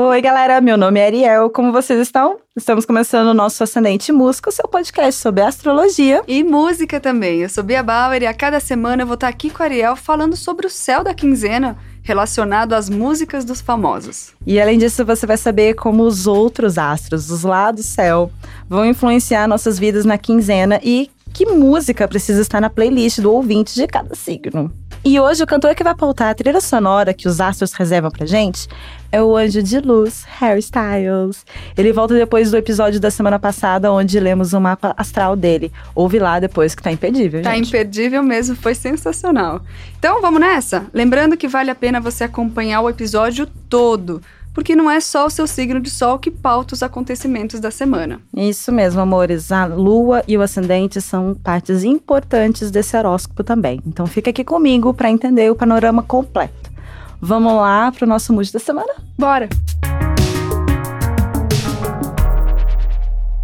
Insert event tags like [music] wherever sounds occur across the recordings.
Oi, galera, meu nome é Ariel. Como vocês estão? Estamos começando o nosso Ascendente Música, seu podcast sobre astrologia. E música também. Eu sou Bia Bauer e a cada semana eu vou estar aqui com a Ariel falando sobre o céu da quinzena relacionado às músicas dos famosos. E além disso, você vai saber como os outros astros, os lá do céu, vão influenciar nossas vidas na quinzena e que música precisa estar na playlist do ouvinte de cada signo. E hoje o cantor que vai pautar a trilha sonora que os astros reservam pra gente é o Anjo de Luz, Harry Styles. Ele volta depois do episódio da semana passada, onde lemos o mapa astral dele. Ouve lá depois que tá imperdível, Tá gente. imperdível mesmo, foi sensacional. Então vamos nessa? Lembrando que vale a pena você acompanhar o episódio todo, porque não é só o seu signo de sol que pauta os acontecimentos da semana. Isso mesmo, amores. A lua e o ascendente são partes importantes desse horóscopo também. Então fica aqui comigo para entender o panorama completo. Vamos lá pro nosso mood da semana? Bora!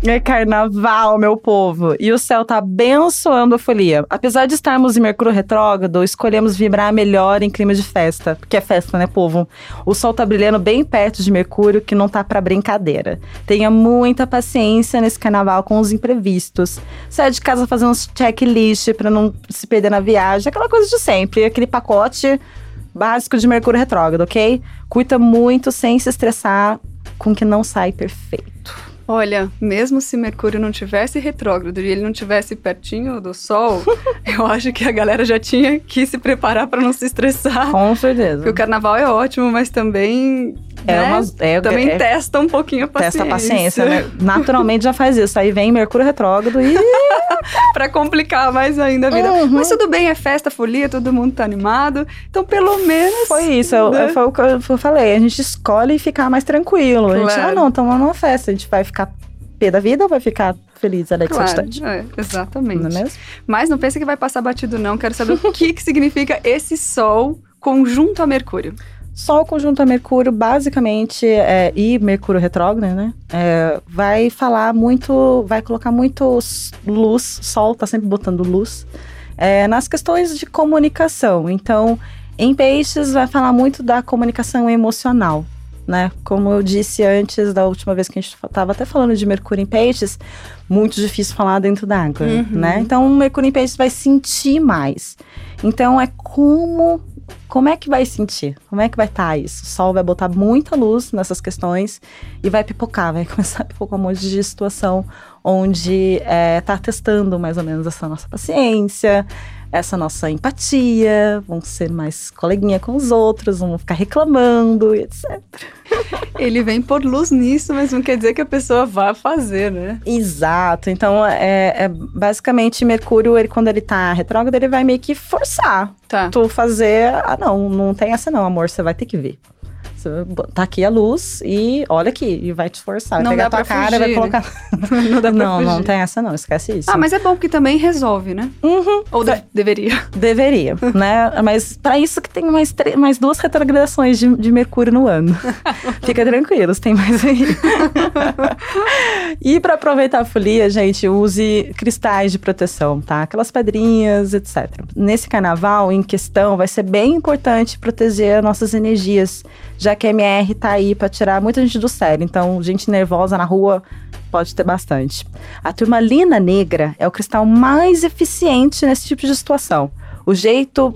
É carnaval, meu povo. E o céu tá abençoando a folia. Apesar de estarmos em Mercúrio retrógrado, escolhemos vibrar melhor em clima de festa. Porque é festa, né, povo? O sol tá brilhando bem perto de Mercúrio, que não tá pra brincadeira. Tenha muita paciência nesse carnaval com os imprevistos. Sai de casa fazendo uns checklist pra não se perder na viagem. Aquela coisa de sempre. Aquele pacote básico de Mercúrio retrógrado, ok? Cuida muito sem se estressar com que não sai perfeito. Olha, mesmo se Mercúrio não tivesse retrógrado e ele não tivesse pertinho do Sol, [laughs] eu acho que a galera já tinha que se preparar para não se estressar. Com certeza. Porque o carnaval é ótimo, mas também. É né, uma, é, também é, testa um pouquinho a paciência. Testa a paciência, né? [laughs] Naturalmente já faz isso. Aí vem Mercúrio retrógrado e. [laughs] pra complicar mais ainda a vida. Uhum. Mas tudo bem, é festa, folia, todo mundo tá animado. Então, pelo menos. Foi isso, eu- né? foi o que eu falei. A gente escolhe ficar mais tranquilo. A gente, Claro. ah, não, estamos numa festa. A gente vai ficar pé da vida ou vai ficar feliz, Alex Claro, Obstante? é, exatamente. Não é mesmo? Mas não pensa que vai passar batido, não. Quero saber o que, que significa esse Sol conjunto a Mercúrio. Sol conjunto a Mercúrio, basicamente, é, e Mercúrio retrógrado, né? é, vai falar muito, vai colocar muito luz, Sol tá sempre botando luz, é, nas questões de comunicação. Então, em peixes, vai falar muito da comunicação emocional. Né? Como eu disse antes, da última vez que a gente estava até falando de Mercúrio em peixes, muito difícil falar dentro d'água, Uhum. né? Então, Mercúrio em peixes vai sentir mais. Então, é como como é que vai sentir? Como é que vai estar isso? O sol vai botar muita luz nessas questões e vai pipocar, vai [laughs] começar a pipocar um monte de situação onde é, tá testando mais ou menos essa nossa paciência, essa nossa empatia, vamos ser mais coleguinha com os outros, vamos ficar reclamando e etc. [laughs] Ele vem por luz nisso, mas não quer dizer que a pessoa vá fazer, né? Exato. Então, é, é basicamente Mercúrio, ele, quando ele tá retrógrado, ele vai meio que forçar Tá. tu fazer. Ah, não, não tem essa não, amor. Você vai ter que ver. Tá aqui a luz e olha aqui, e vai te forçar. Vai Não pegar dá a tua pra cara e vai colocar. [laughs] [laughs] Não dá pra não, não fugir. tem essa não, esquece isso. Ah, mas é bom que também resolve, né? Uhum, Ou de- deveria. [laughs] deveria, né? Mas pra isso que tem mais, mais duas retrogradações de, de Mercúrio no ano. Fica tranquilos, tem mais aí. e pra aproveitar a folia, gente, use cristais de proteção, tá? Aquelas pedrinhas, etc. Nesse carnaval em questão, vai ser bem importante proteger as nossas energias, já que a MR tá aí pra tirar muita gente do sério. Então, gente nervosa na rua pode ter bastante. A turmalina negra é o cristal mais eficiente nesse tipo de situação. O jeito,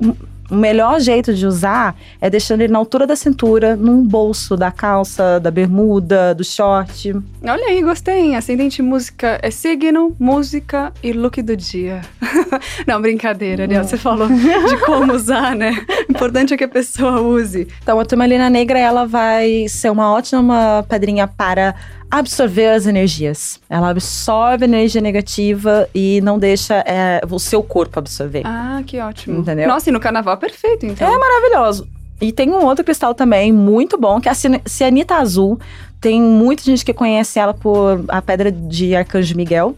o melhor jeito de usar é deixando ele na altura da cintura, num bolso da calça, da bermuda, do short. Olha aí, gostei. Ascendente música é signo, música e look do dia. [laughs] Não, brincadeira, Ariel. Você falou de como usar, né? O [laughs] importante é que a pessoa use. Então, a turmalina negra ela vai ser uma ótima pedrinha para absorver as energias. Ela absorve energia negativa e não deixa é, o seu corpo absorver. Ah, que ótimo. Entendeu? Nossa, e no carnaval é perfeito, então. É maravilhoso. E tem um outro cristal também muito bom, que é a cianita azul. Tem muita gente que conhece ela por a pedra de Arcanjo Miguel.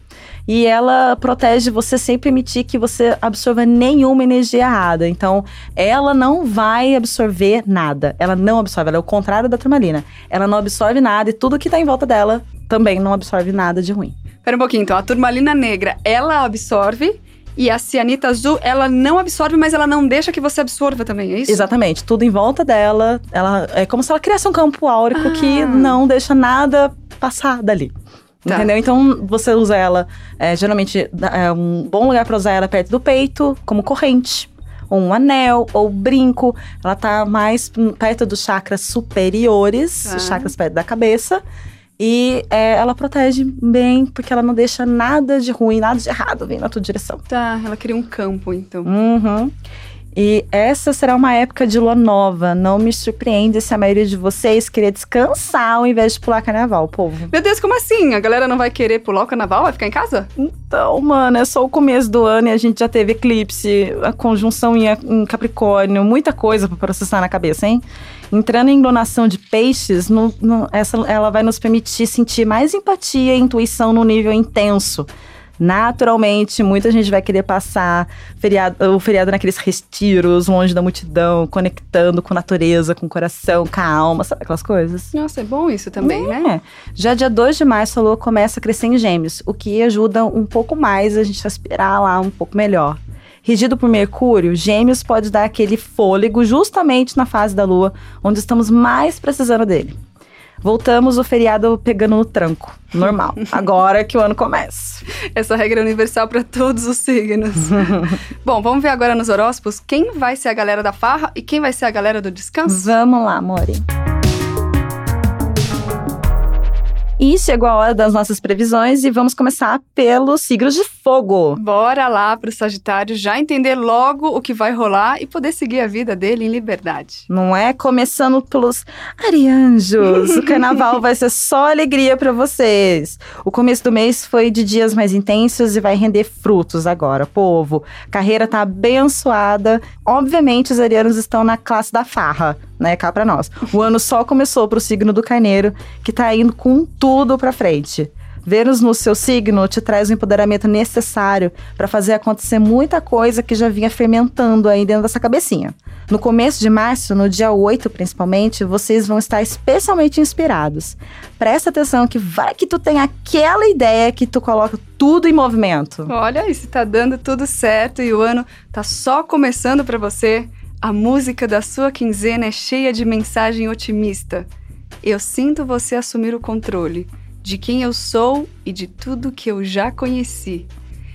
E ela protege você sem permitir que você absorva nenhuma energia errada. Então, ela não vai absorver nada. Ela não absorve. Ela é o contrário da turmalina. Ela não absorve nada e tudo que tá em volta dela também não absorve nada de ruim. Pera um pouquinho, então. A turmalina negra, ela absorve E a cianita azul, ela não absorve, mas ela não deixa que você absorva também, é isso? Exatamente. Tudo em volta dela. Ela é como se ela criasse um campo áurico Ah. que não deixa nada passar dali. Tá. Entendeu? Então você usa ela. é, geralmente é um bom lugar pra usar ela perto do peito, como corrente. Ou um anel, ou brinco. Ela tá mais perto dos chakras superiores, Tá. os chakras perto da cabeça. E é, ela protege bem, porque ela não deixa nada de ruim, nada de errado vir na tua direção. Tá, ela cria um campo, então. Uhum. E essa será uma época de lua nova. Não me surpreende se a maioria de vocês querer descansar ao invés de pular carnaval, povo. Meu Deus, como assim? A galera não vai querer pular o carnaval? Vai ficar em casa? Então, mano, é só o começo do ano e a gente já teve eclipse, a conjunção em, em Capricórnio, muita coisa pra processar na cabeça, hein? Entrando em endonação de peixes, no- no- essa, ela vai nos permitir sentir mais empatia e intuição no nível intenso. Naturalmente, muita gente vai querer passar feriado, o feriado naqueles retiros, longe da multidão, conectando com a natureza, com o coração, com a alma, sabe aquelas coisas? Nossa, é bom isso também, né? É. Já dia 2 de março, a lua começa a crescer em gêmeos, o que ajuda um pouco mais a gente respirar lá um pouco melhor. Regido por Mercúrio, Gêmeos pode dar aquele fôlego justamente na fase da lua, onde estamos mais precisando dele. Voltamos o feriado pegando no tranco, normal. [laughs] Agora que o ano começa. Essa regra é universal para todos os signos. [laughs] Bom, vamos ver agora nos horóscopos quem vai ser a galera da farra e quem vai ser a galera do descanso. Vamos lá, Mori. E chegou a hora das nossas previsões e vamos começar pelos signos de fogo. Bora lá pro Sagitário já entender logo o que vai rolar e poder seguir a vida dele em liberdade. Não é? Começando pelos Arianjos. O carnaval [laughs] vai ser só alegria pra vocês. O começo do mês foi de dias mais intensos e vai render frutos agora, povo. Carreira tá abençoada. Obviamente, os arianos estão na classe da farra, né? Cá pra nós. O ano só começou pro signo do carneiro, que tá indo com tudo pra frente. Vênus no seu signo te traz o empoderamento necessário para fazer acontecer muita coisa que já vinha fermentando aí dentro dessa cabecinha. No começo de março, no dia 8 principalmente, vocês vão estar especialmente inspirados. Presta atenção que vai que tu tem aquela ideia que tu coloca tudo em movimento. Olha, isso tá dando tudo certo e o ano tá só começando para você. A música da sua quinzena é cheia de mensagem otimista. Eu sinto você assumir o controle de quem eu sou e de tudo que eu já conheci.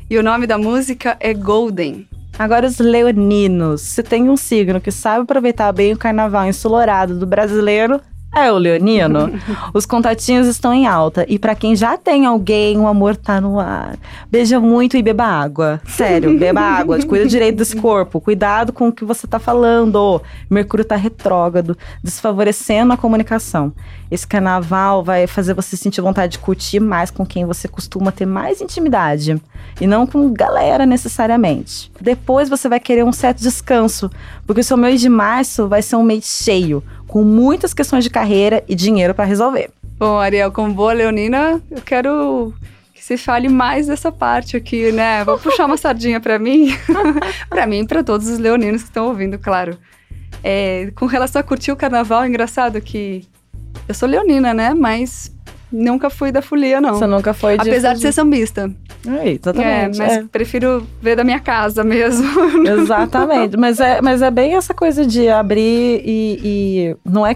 E o nome da música é Golden. Agora, os leoninos. Se tem um signo que sabe aproveitar bem o carnaval ensolarado do brasileiro, é o leonino. Os contatinhos estão em alta. E pra quem já tem alguém, o amor tá no ar. Beija muito e beba água. Sério, beba água. Cuida direito desse corpo. Cuidado com o que você tá falando. Mercúrio tá retrógrado, desfavorecendo a comunicação. Esse carnaval vai fazer você sentir vontade de curtir mais com quem você costuma ter mais intimidade. E não com galera necessariamente. Depois você vai querer um certo descanso, porque o seu mês de março vai ser um mês cheio, com muitas questões de carreira e dinheiro para resolver. Bom, Ariel, como boa leonina, eu quero que você fale mais dessa parte aqui, né? Vou puxar uma sardinha pra mim. [laughs] pra mim e pra todos os leoninos que estão ouvindo, claro. É, com relação a curtir o carnaval, é engraçado que eu sou leonina, né? Mas nunca fui da folia, não. Você nunca foi de. Apesar de ser sambista. É, exatamente. É, mas é. prefiro ver da minha casa mesmo. [laughs] Exatamente. mas, é, mas é bem essa coisa de abrir e, e não é.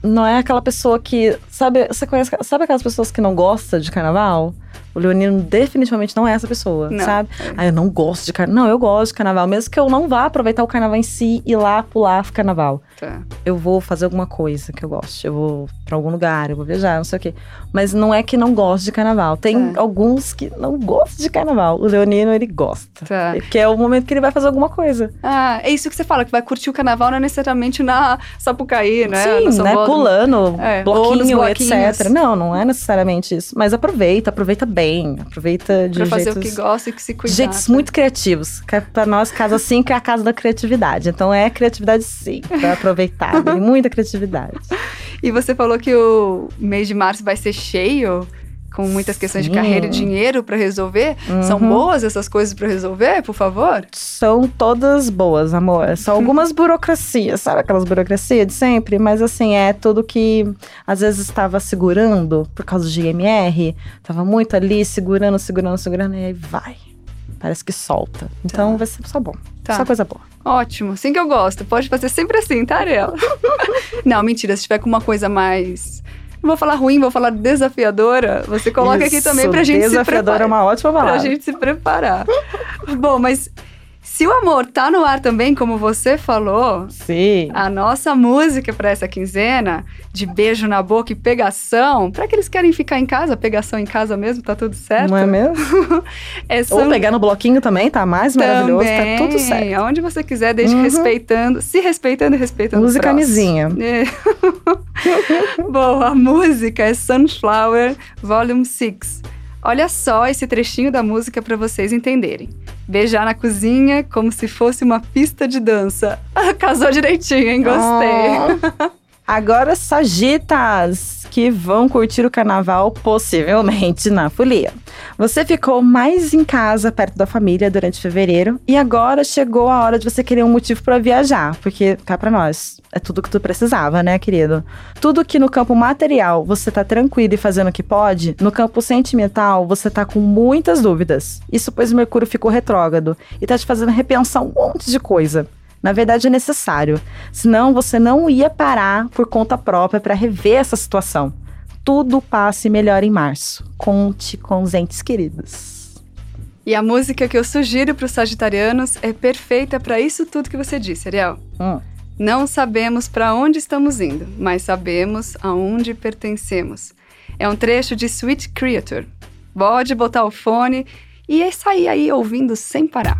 Não é aquela pessoa que. Sabe, você conhece. Sabe aquelas pessoas que não gostam de carnaval? O Leonino definitivamente não é essa pessoa, Não. sabe? Ah, eu não gosto de carnaval. Não, eu gosto de carnaval. Mesmo que eu não vá aproveitar o carnaval em si e lá pular o carnaval. Tá. Eu vou fazer alguma coisa que eu gosto. Eu vou pra algum lugar, eu vou viajar, não sei o quê. Mas não é que não gosto de carnaval. Tem Tá. alguns que não gostam de carnaval. O Leonino, ele gosta. Tá. Que é o momento que ele vai fazer alguma coisa. Ah, é isso que você fala, que vai curtir o carnaval não é necessariamente na Sapucaí, né? Sim, né? Pulando, É, bloquinho, etc. Não, não é necessariamente isso. Mas aproveita, aproveita bem. Aproveita de Pra fazer jeitos... o que gosta e que se cuidar. Jeitos muito criativos. Pra nós, Casa 5 é a casa da criatividade. Então é criatividade sim, pra aproveitar. Tem muita criatividade. [laughs] E você falou que o mês de março vai ser cheio, com muitas questões de carreira e dinheiro pra resolver. São Uhum. boas essas coisas pra resolver, por favor? São todas boas, amor. São algumas burocracias, sabe aquelas burocracias de sempre? Mas assim, é tudo que às vezes estava segurando por causa de IMR. Tava muito ali, segurando, segurando, segurando, e aí vai. Parece que solta. Então vai ser só bom. Tá. Só coisa boa. Ótimo, assim que eu gosto. Pode fazer sempre assim, tá, Ariela? [laughs] não, mentira. Se tiver com uma coisa mais. Não vou falar ruim, vou falar desafiadora. Você coloca aqui Isso, também pra gente se Desafiadora preparar. é uma ótima Pra palavra. gente se preparar. Bom, mas se o amor tá no ar também, como você falou, Sim. a nossa música para essa quinzena de beijo na boca e pegação, para aqueles que querem ficar em casa, pegação em casa mesmo, tá tudo certo? Não é mesmo? [laughs] É Ou pegar no bloquinho também, tá mais maravilhoso, também, tá tudo certo. Aonde você quiser, desde Uhum. respeitando, se respeitando e respeitando próximo. camisinha. É. [laughs] Bom, a música é Sunflower Volume 6. Olha só esse trechinho da música para vocês entenderem. Beijar na cozinha como se fosse uma pista de dança. [laughs] Casou direitinho, hein? Gostei. Oh. [laughs] Agora, Sagitas, que vão curtir o carnaval, possivelmente na folia. Você ficou mais em casa, perto da família, durante fevereiro, e agora chegou a hora de você querer um motivo para viajar, porque cá pra nós é tudo que tu precisava, né, querido? Tudo que no campo material você tá tranquilo e fazendo o que pode, no campo sentimental você tá com muitas dúvidas. Isso pois Mercúrio ficou retrógrado e tá te fazendo repensar um monte de coisa. Na verdade, é necessário. Senão, você não ia parar por conta própria para rever essa situação. Tudo passe melhor em março. Conte com os entes queridos. E a música que eu sugiro para os sagitarianos é perfeita para isso tudo que você disse, Ariel. Hum. Não sabemos para onde estamos indo, mas sabemos aonde pertencemos. É um trecho de Sweet Creature. Pode botar o fone e é sair aí ouvindo sem parar.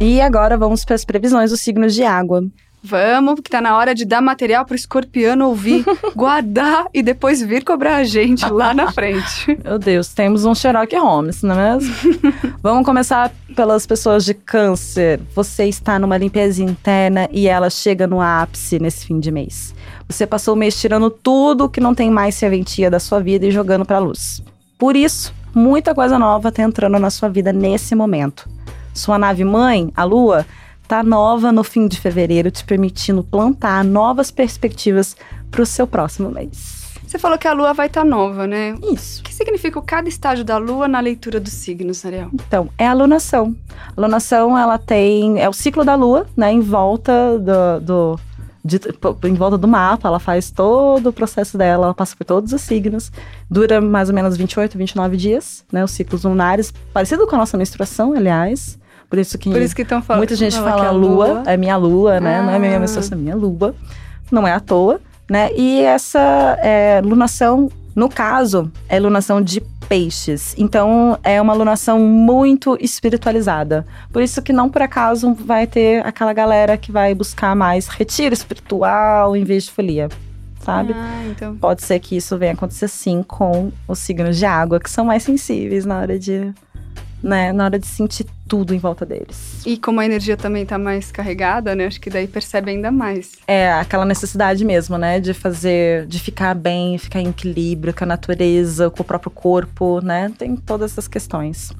E agora vamos para as previsões dos signos de água. Vamos, que tá na hora de dar material pro escorpiano ouvir, [laughs] guardar e depois vir cobrar a gente lá na frente. [laughs] Meu Deus, temos um Sherlock Holmes, não é mesmo? [laughs] Vamos começar pelas pessoas de câncer. Você está numa limpeza interna e ela chega no ápice nesse fim de mês. Você passou o mês tirando tudo que não tem mais serventia da sua vida e jogando para luz. Por isso, muita coisa nova está entrando na sua vida nesse momento. Sua nave mãe, a Lua, tá nova no fim de fevereiro, te permitindo plantar novas perspectivas para o seu próximo mês. Você falou que a lua vai estar nova, né? Isso. O que significa cada estágio da lua na leitura dos signos, Ariel? Então, é a lunação. A lunação, ela tem. É o ciclo da lua, né? Em volta do. do de- em volta do mapa, ela faz todo o processo dela, ela passa por todos os signos, dura mais ou menos 28, 29 dias, né? Os ciclos lunares, parecido com a nossa menstruação, aliás. Por isso que, Por isso que estão falando. muita gente fala fala, que a lua, é minha lua, né? Não é minha Ah. menstruação, é minha lua. Não é à toa, né? E essa é, lunação, no caso, é lunação de peixes. Então, é uma lunação muito espiritualizada. Por isso que não por acaso vai ter aquela galera que vai buscar mais retiro espiritual em vez de folia, sabe? Ah, então. Pode ser que isso venha acontecer sim com os signos de água, que são mais sensíveis na hora de, né, na hora de sentir tudo em volta deles. E como a energia também tá mais carregada, né? Acho que daí percebe ainda mais. É aquela necessidade mesmo, né, de fazer, de ficar bem, ficar em equilíbrio com a natureza, com o próprio corpo, né? Tem todas essas questões.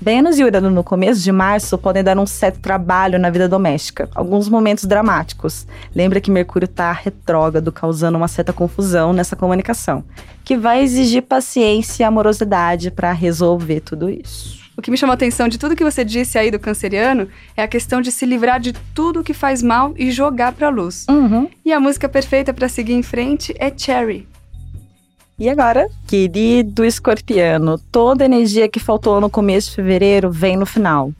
Vênus e Urano no começo de março podem dar um certo trabalho na vida doméstica, alguns momentos dramáticos. Lembra que Mercúrio está retrógrado, causando uma certa confusão nessa comunicação, que vai exigir paciência e amorosidade para resolver tudo isso. O que me chamou a atenção de tudo que você disse aí do canceriano é a questão de se livrar de tudo que faz mal e jogar pra luz. Uhum. E a música perfeita pra seguir em frente é Cherry. E agora, querido escorpiano, toda a energia que faltou no começo de fevereiro vem no final.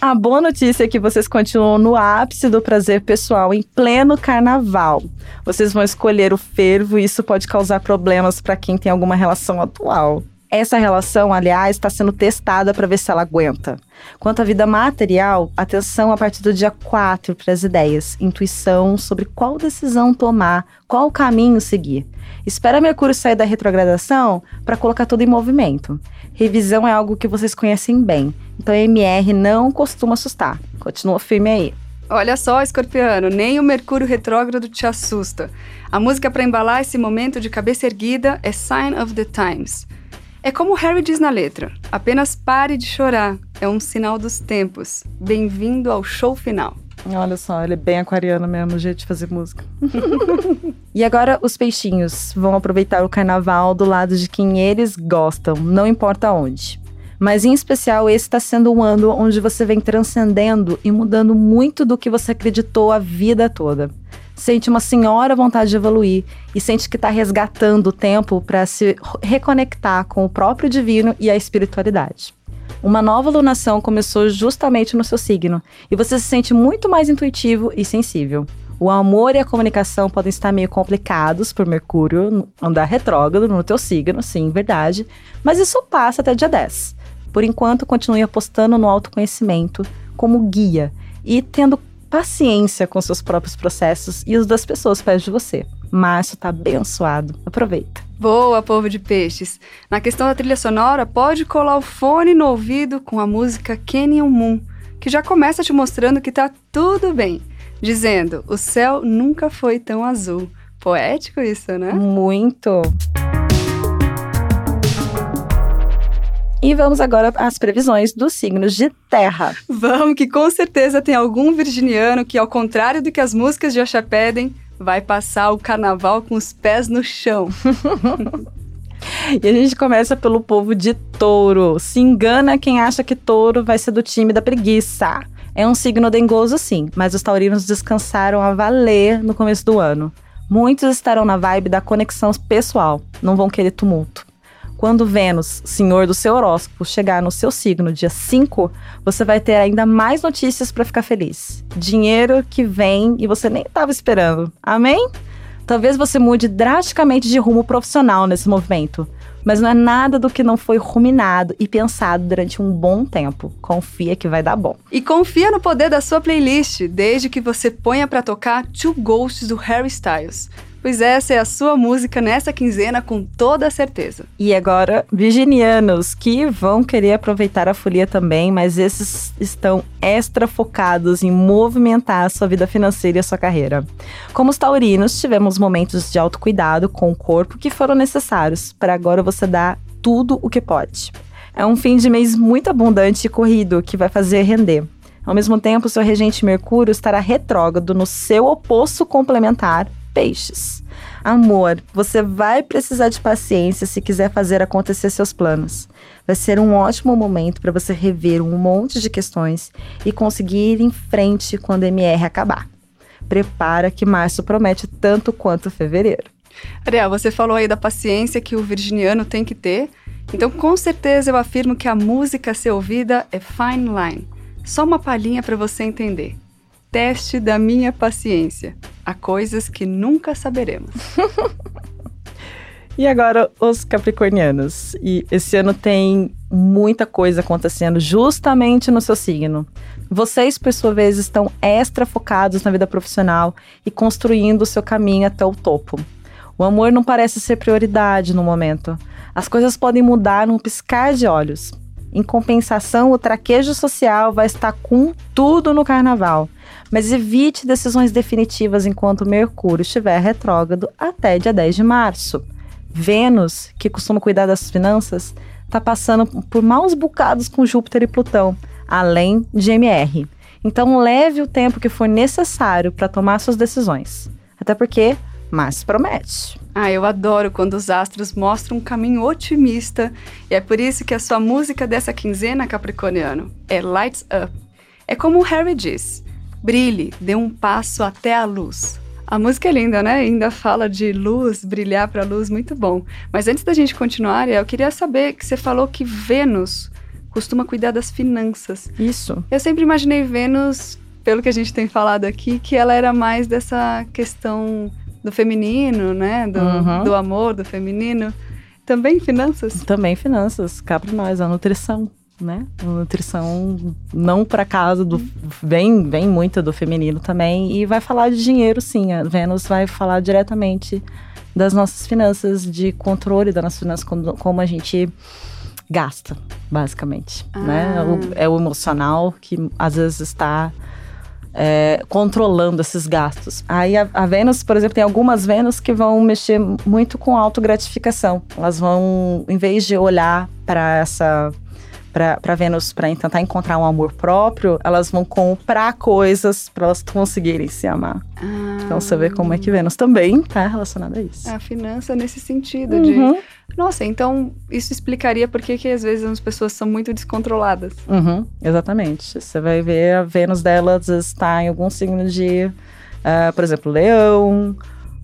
A boa notícia é que vocês continuam no ápice do prazer pessoal em pleno carnaval. Vocês vão escolher o fervo e isso pode causar problemas para quem tem alguma relação atual. Essa relação, aliás, está sendo testada para ver se ela aguenta. Quanto à vida material, atenção a partir do dia 4 para as ideias, intuição sobre qual decisão tomar, qual caminho seguir. Espera Mercúrio sair da retrogradação para colocar tudo em movimento. Revisão é algo que vocês conhecem bem, então MR não costuma assustar. Continua firme aí. Olha só, escorpiano, nem o Mercúrio retrógrado te assusta. A música para embalar esse momento de cabeça erguida é Sign of the Times. É como Harry diz na letra: apenas pare de chorar, é um sinal dos tempos. Bem-vindo ao show final. Olha só, ele é bem aquariano mesmo, o jeito de fazer música. [laughs] e agora os peixinhos vão aproveitar o carnaval do lado de quem eles gostam, não importa onde. Mas em especial, esse está sendo um ano onde você vem transcendendo e mudando muito do que você acreditou a vida toda. Sente uma senhora vontade de evoluir e sente que está resgatando o tempo para se reconectar com o próprio divino e a espiritualidade. Uma nova lunação começou justamente no seu signo e você se sente muito mais intuitivo e sensível. O amor e a comunicação podem estar meio complicados por Mercúrio andar retrógrado no teu signo, sim, verdade, mas isso passa até dia 10. Por enquanto, continue apostando no autoconhecimento como guia e tendo paciência com seus próprios processos e os das pessoas perto de você. Março tá abençoado. Aproveita. Boa, povo de peixes. Na questão da trilha sonora, pode colar o fone no ouvido com a música Canyon Moon, que já começa te mostrando que tá tudo bem, dizendo: "O céu nunca foi tão azul". Poético isso, né? Muito. E vamos agora às previsões dos signos de terra. Vamos, que com certeza tem algum virginiano que, ao contrário do que as músicas de Axé pedem, vai passar o carnaval com os pés no chão. [laughs] E a gente começa pelo povo de touro. Se engana quem acha que touro vai ser do time da preguiça. É um signo dengoso, sim, mas os taurinos descansaram a valer no começo do ano. Muitos estarão na vibe da conexão pessoal, não vão querer tumulto. Quando Vênus, senhor do seu horóscopo, chegar no seu signo dia 5, você vai ter ainda mais notícias para ficar feliz. Dinheiro que vem e você nem estava esperando. Amém? Talvez você mude drasticamente de rumo profissional nesse movimento mas não é nada do que não foi ruminado e pensado durante um bom tempo. Confia que vai dar bom. E confia no poder da sua playlist, desde que você ponha para tocar Two Ghosts do Harry Styles pois essa é a sua música nessa quinzena com toda certeza. E agora, virginianos que vão querer aproveitar a folia também, mas esses estão extra focados em movimentar a sua vida financeira e a sua carreira. Como os taurinos, tivemos momentos de autocuidado com o corpo que foram necessários para agora você dar tudo o que pode. É um fim de mês muito abundante e corrido que vai fazer render. Ao mesmo tempo, seu regente Mercúrio estará retrógrado no seu oposto complementar, peixes. Amor, você vai precisar de paciência se quiser fazer acontecer seus planos. Vai ser um ótimo momento para você rever um monte de questões e conseguir ir em frente quando MR acabar. Prepara que março promete tanto quanto fevereiro. Ariel, você falou aí da paciência que o virginiano tem que ter. Então, com certeza, eu afirmo que a música a ser ouvida é fine line. Só uma palhinha para você entender teste da minha paciência. Há coisas que nunca saberemos. [laughs] e agora, os capricornianos. E esse ano tem muita coisa acontecendo justamente no seu signo. Vocês, por sua vez, estão extra focados na vida profissional e construindo o seu caminho até o topo. O amor não parece ser prioridade no momento. As coisas podem mudar num piscar de olhos. Em compensação, o traquejo social vai estar com tudo no carnaval. Mas evite decisões definitivas enquanto Mercúrio estiver retrógrado até dia 10 de março. Vênus, que costuma cuidar das finanças, está passando por maus bocados com Júpiter e Plutão, além de MR. Então leve o tempo que for necessário para tomar suas decisões. Até porque mas promete. Ah, eu adoro quando os astros mostram um caminho otimista. E é por isso que a sua música dessa quinzena, Capricorniano, é Lights Up. É como o Harry diz: brilhe, dê um passo até a luz. A música é linda, né? Ainda fala de luz, brilhar para a luz, muito bom. Mas antes da gente continuar, eu queria saber que você falou que Vênus costuma cuidar das finanças. Isso. Eu sempre imaginei Vênus, pelo que a gente tem falado aqui, que ela era mais dessa questão do feminino, né? Do, uhum. do amor, do feminino. Também finanças? Também finanças. Cá para nós, a nutrição, né? A nutrição não para casa do vem vem muito do feminino também e vai falar de dinheiro sim. A Vênus vai falar diretamente das nossas finanças, de controle das nossas finanças, como, como a gente gasta, basicamente, né? ah. né? O, é o emocional que às vezes está é, controlando esses gastos. Aí a, a, Vênus, por exemplo, tem algumas Vênus que vão mexer muito com autogratificação. Elas vão, em vez de olhar para essa para Vênus, para tentar encontrar um amor próprio, elas vão comprar coisas para elas conseguirem se amar. Ah, Então você vê como é que Vênus também tá relacionada a isso. A finança nesse sentido Uhum. de. Nossa, então isso explicaria por que, que às vezes as pessoas são muito descontroladas. Uhum, exatamente. Você vai ver a Vênus dela às vezes está em algum signo de, ah, por exemplo, leão,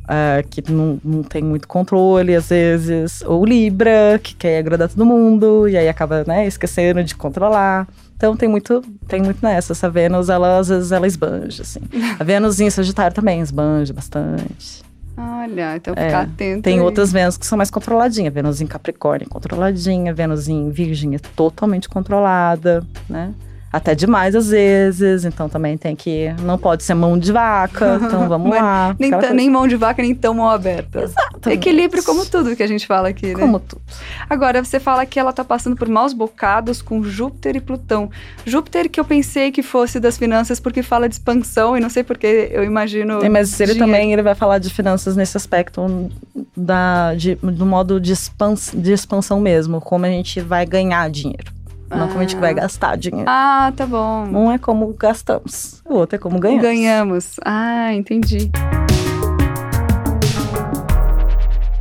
ah, que não, não tem muito controle às vezes, ou Libra, que quer agradar todo mundo, e aí acaba né, esquecendo de controlar. Então tem muito, tem muito nessa. Essa Vênus, ela, às vezes, ela esbanja, assim. A [laughs] Vênus em Sagitário também esbanja bastante. Olha, então É, ficar atento. Tem aí. outras Vênus que são mais controladinhas. Vênus em Capricórnio é controladinha, Vênus em Virgem é totalmente controlada, né? Até demais às vezes, então também tem que. Não pode ser mão de vaca, [laughs] então vamos Mas lá. Nem, coisa. nem mão de vaca, nem tão mão aberta. Exatamente. Equilíbrio como tudo que a gente fala aqui, né? Como tudo. Agora, você fala que ela tá passando por maus bocados com Júpiter e Plutão. Júpiter que eu pensei que fosse das finanças porque fala de expansão e não sei porque eu imagino... É, mas ele dinheiro. também ele vai falar de finanças nesse aspecto da, de, do modo de, expans, de expansão mesmo, como a gente vai ganhar dinheiro. Não como a gente Ah. vai gastar dinheiro. Ah, tá bom. Um é como gastamos, o outro é como ganhamos. Ganhamos. Ah, entendi.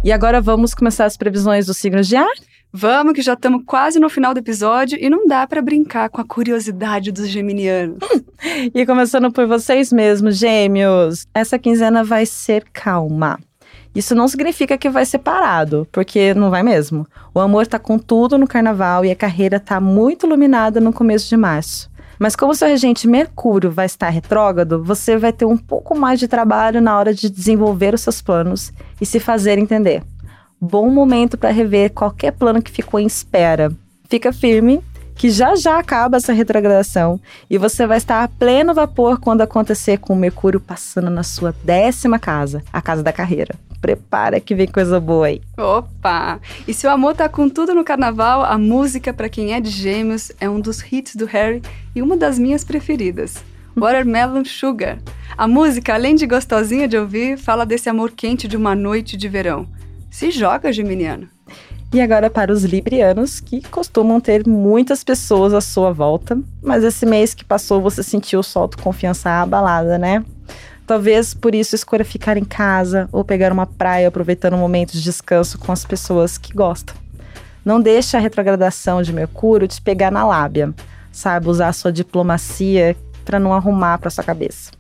E agora vamos começar as previsões dos signos de ar? Vamos que já estamos quase no final do episódio e não dá pra brincar com a curiosidade dos geminianos. E começando por vocês mesmos, gêmeos, essa quinzena vai ser calma. Isso não significa que vai ser parado, porque não vai mesmo. O amor tá com tudo no carnaval e a carreira tá muito iluminada no começo de março. Mas como seu regente Mercúrio vai estar retrógrado, você vai ter um pouco mais de trabalho na hora de desenvolver os seus planos e se fazer entender. Bom momento para rever qualquer plano que ficou em espera. Fica firme que já já acaba essa retrogradação e você vai estar a pleno vapor quando acontecer com o Mercúrio passando na sua décima casa, a casa da carreira. Prepara que vem coisa boa aí. Opa! E se o amor tá com tudo no carnaval, a música pra quem é de gêmeos é um dos hits do Harry e uma das minhas preferidas. Watermelon Sugar. A música, além de gostosinha de ouvir, fala desse amor quente de uma noite de verão. Se joga, Geminiano. E agora para os librianos, que costumam ter muitas pessoas à sua volta, mas esse mês que passou você sentiu sua autoconfiança abalada, né? Talvez por isso escolha ficar em casa ou pegar uma praia aproveitando um momento de descanso com as pessoas que gostam. Não deixe a retrogradação de Mercúrio te pegar na lábia. Saiba usar sua diplomacia para não arrumar para sua cabeça.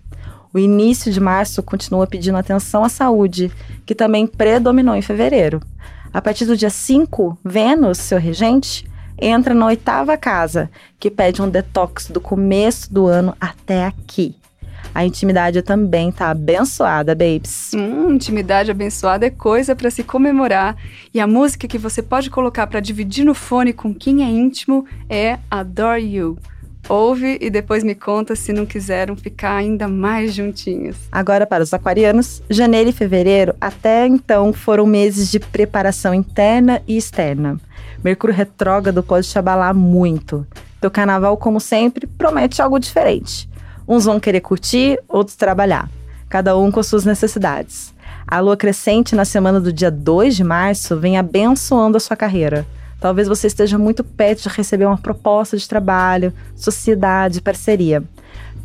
O início de março continua pedindo atenção à saúde, que também predominou em fevereiro. A partir do dia 5, Vênus, seu regente, entra na oitava casa, que pede um detox do começo do ano até aqui. A intimidade também tá abençoada, babes. Hum, intimidade abençoada é coisa pra se comemorar. E a música que você pode colocar pra dividir no fone com quem é íntimo é Adore You. Ouve e depois me conta se não quiseram ficar ainda mais juntinhos. Agora, para os aquarianos, janeiro e fevereiro até então foram meses de preparação interna e externa. Mercúrio retrógrado pode te abalar muito. Teu carnaval, como sempre, promete algo diferente. Uns vão querer curtir, outros trabalhar. Cada um com suas necessidades. A lua crescente na semana do dia 2 de março vem abençoando a sua carreira. Talvez você esteja muito perto de receber uma proposta de trabalho, sociedade, parceria.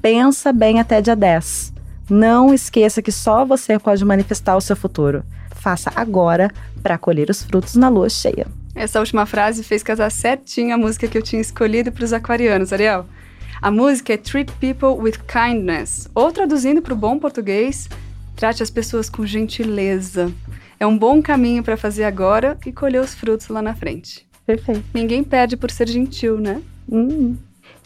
Pensa bem até dia 10. Não esqueça que só você pode manifestar o seu futuro. Faça agora para colher os frutos na lua cheia. Essa última frase fez casar certinho a música que eu tinha escolhido para os aquarianos, Ariel. A música é Treat People with Kindness, ou traduzindo para o bom português, trate as pessoas com gentileza. É um bom caminho para fazer agora e colher os frutos lá na frente. Perfeito. Ninguém perde por ser gentil, né? Hum.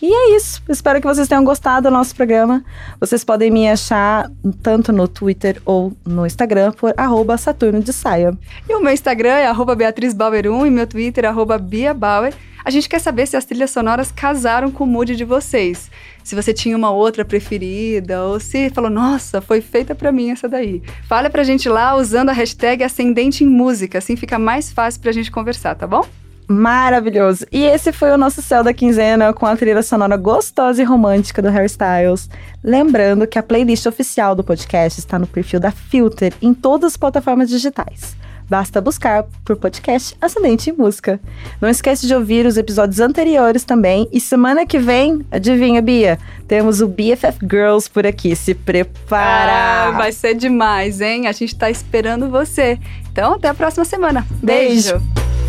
E é isso. Espero que vocês tenham gostado do nosso programa. Vocês podem me achar tanto no Twitter ou no Instagram por arroba Saturno de Saia. E o meu Instagram é arroba BeatrizBauer1 e meu Twitter é arroba BiaBauer. A gente quer saber se as trilhas sonoras casaram com o mood de vocês. Se você tinha uma outra preferida ou se falou, nossa, foi feita pra mim essa daí. Fale pra gente lá usando a hashtag Ascendente em Música, assim fica mais fácil pra gente conversar, tá bom? Maravilhoso! E esse foi o nosso céu da quinzena com a trilha sonora gostosa e romântica do Harry Styles. Lembrando que a playlist oficial do podcast está no perfil da Filter em todas as plataformas digitais. Basta buscar por podcast Ascendente em Música. Não esquece de ouvir os episódios anteriores também. E semana que vem, adivinha, Bia? Temos o BFF Girls por aqui. Se prepara! Ah, vai ser demais, hein? A gente tá esperando você. Então, até a próxima semana. Beijo. Beijo.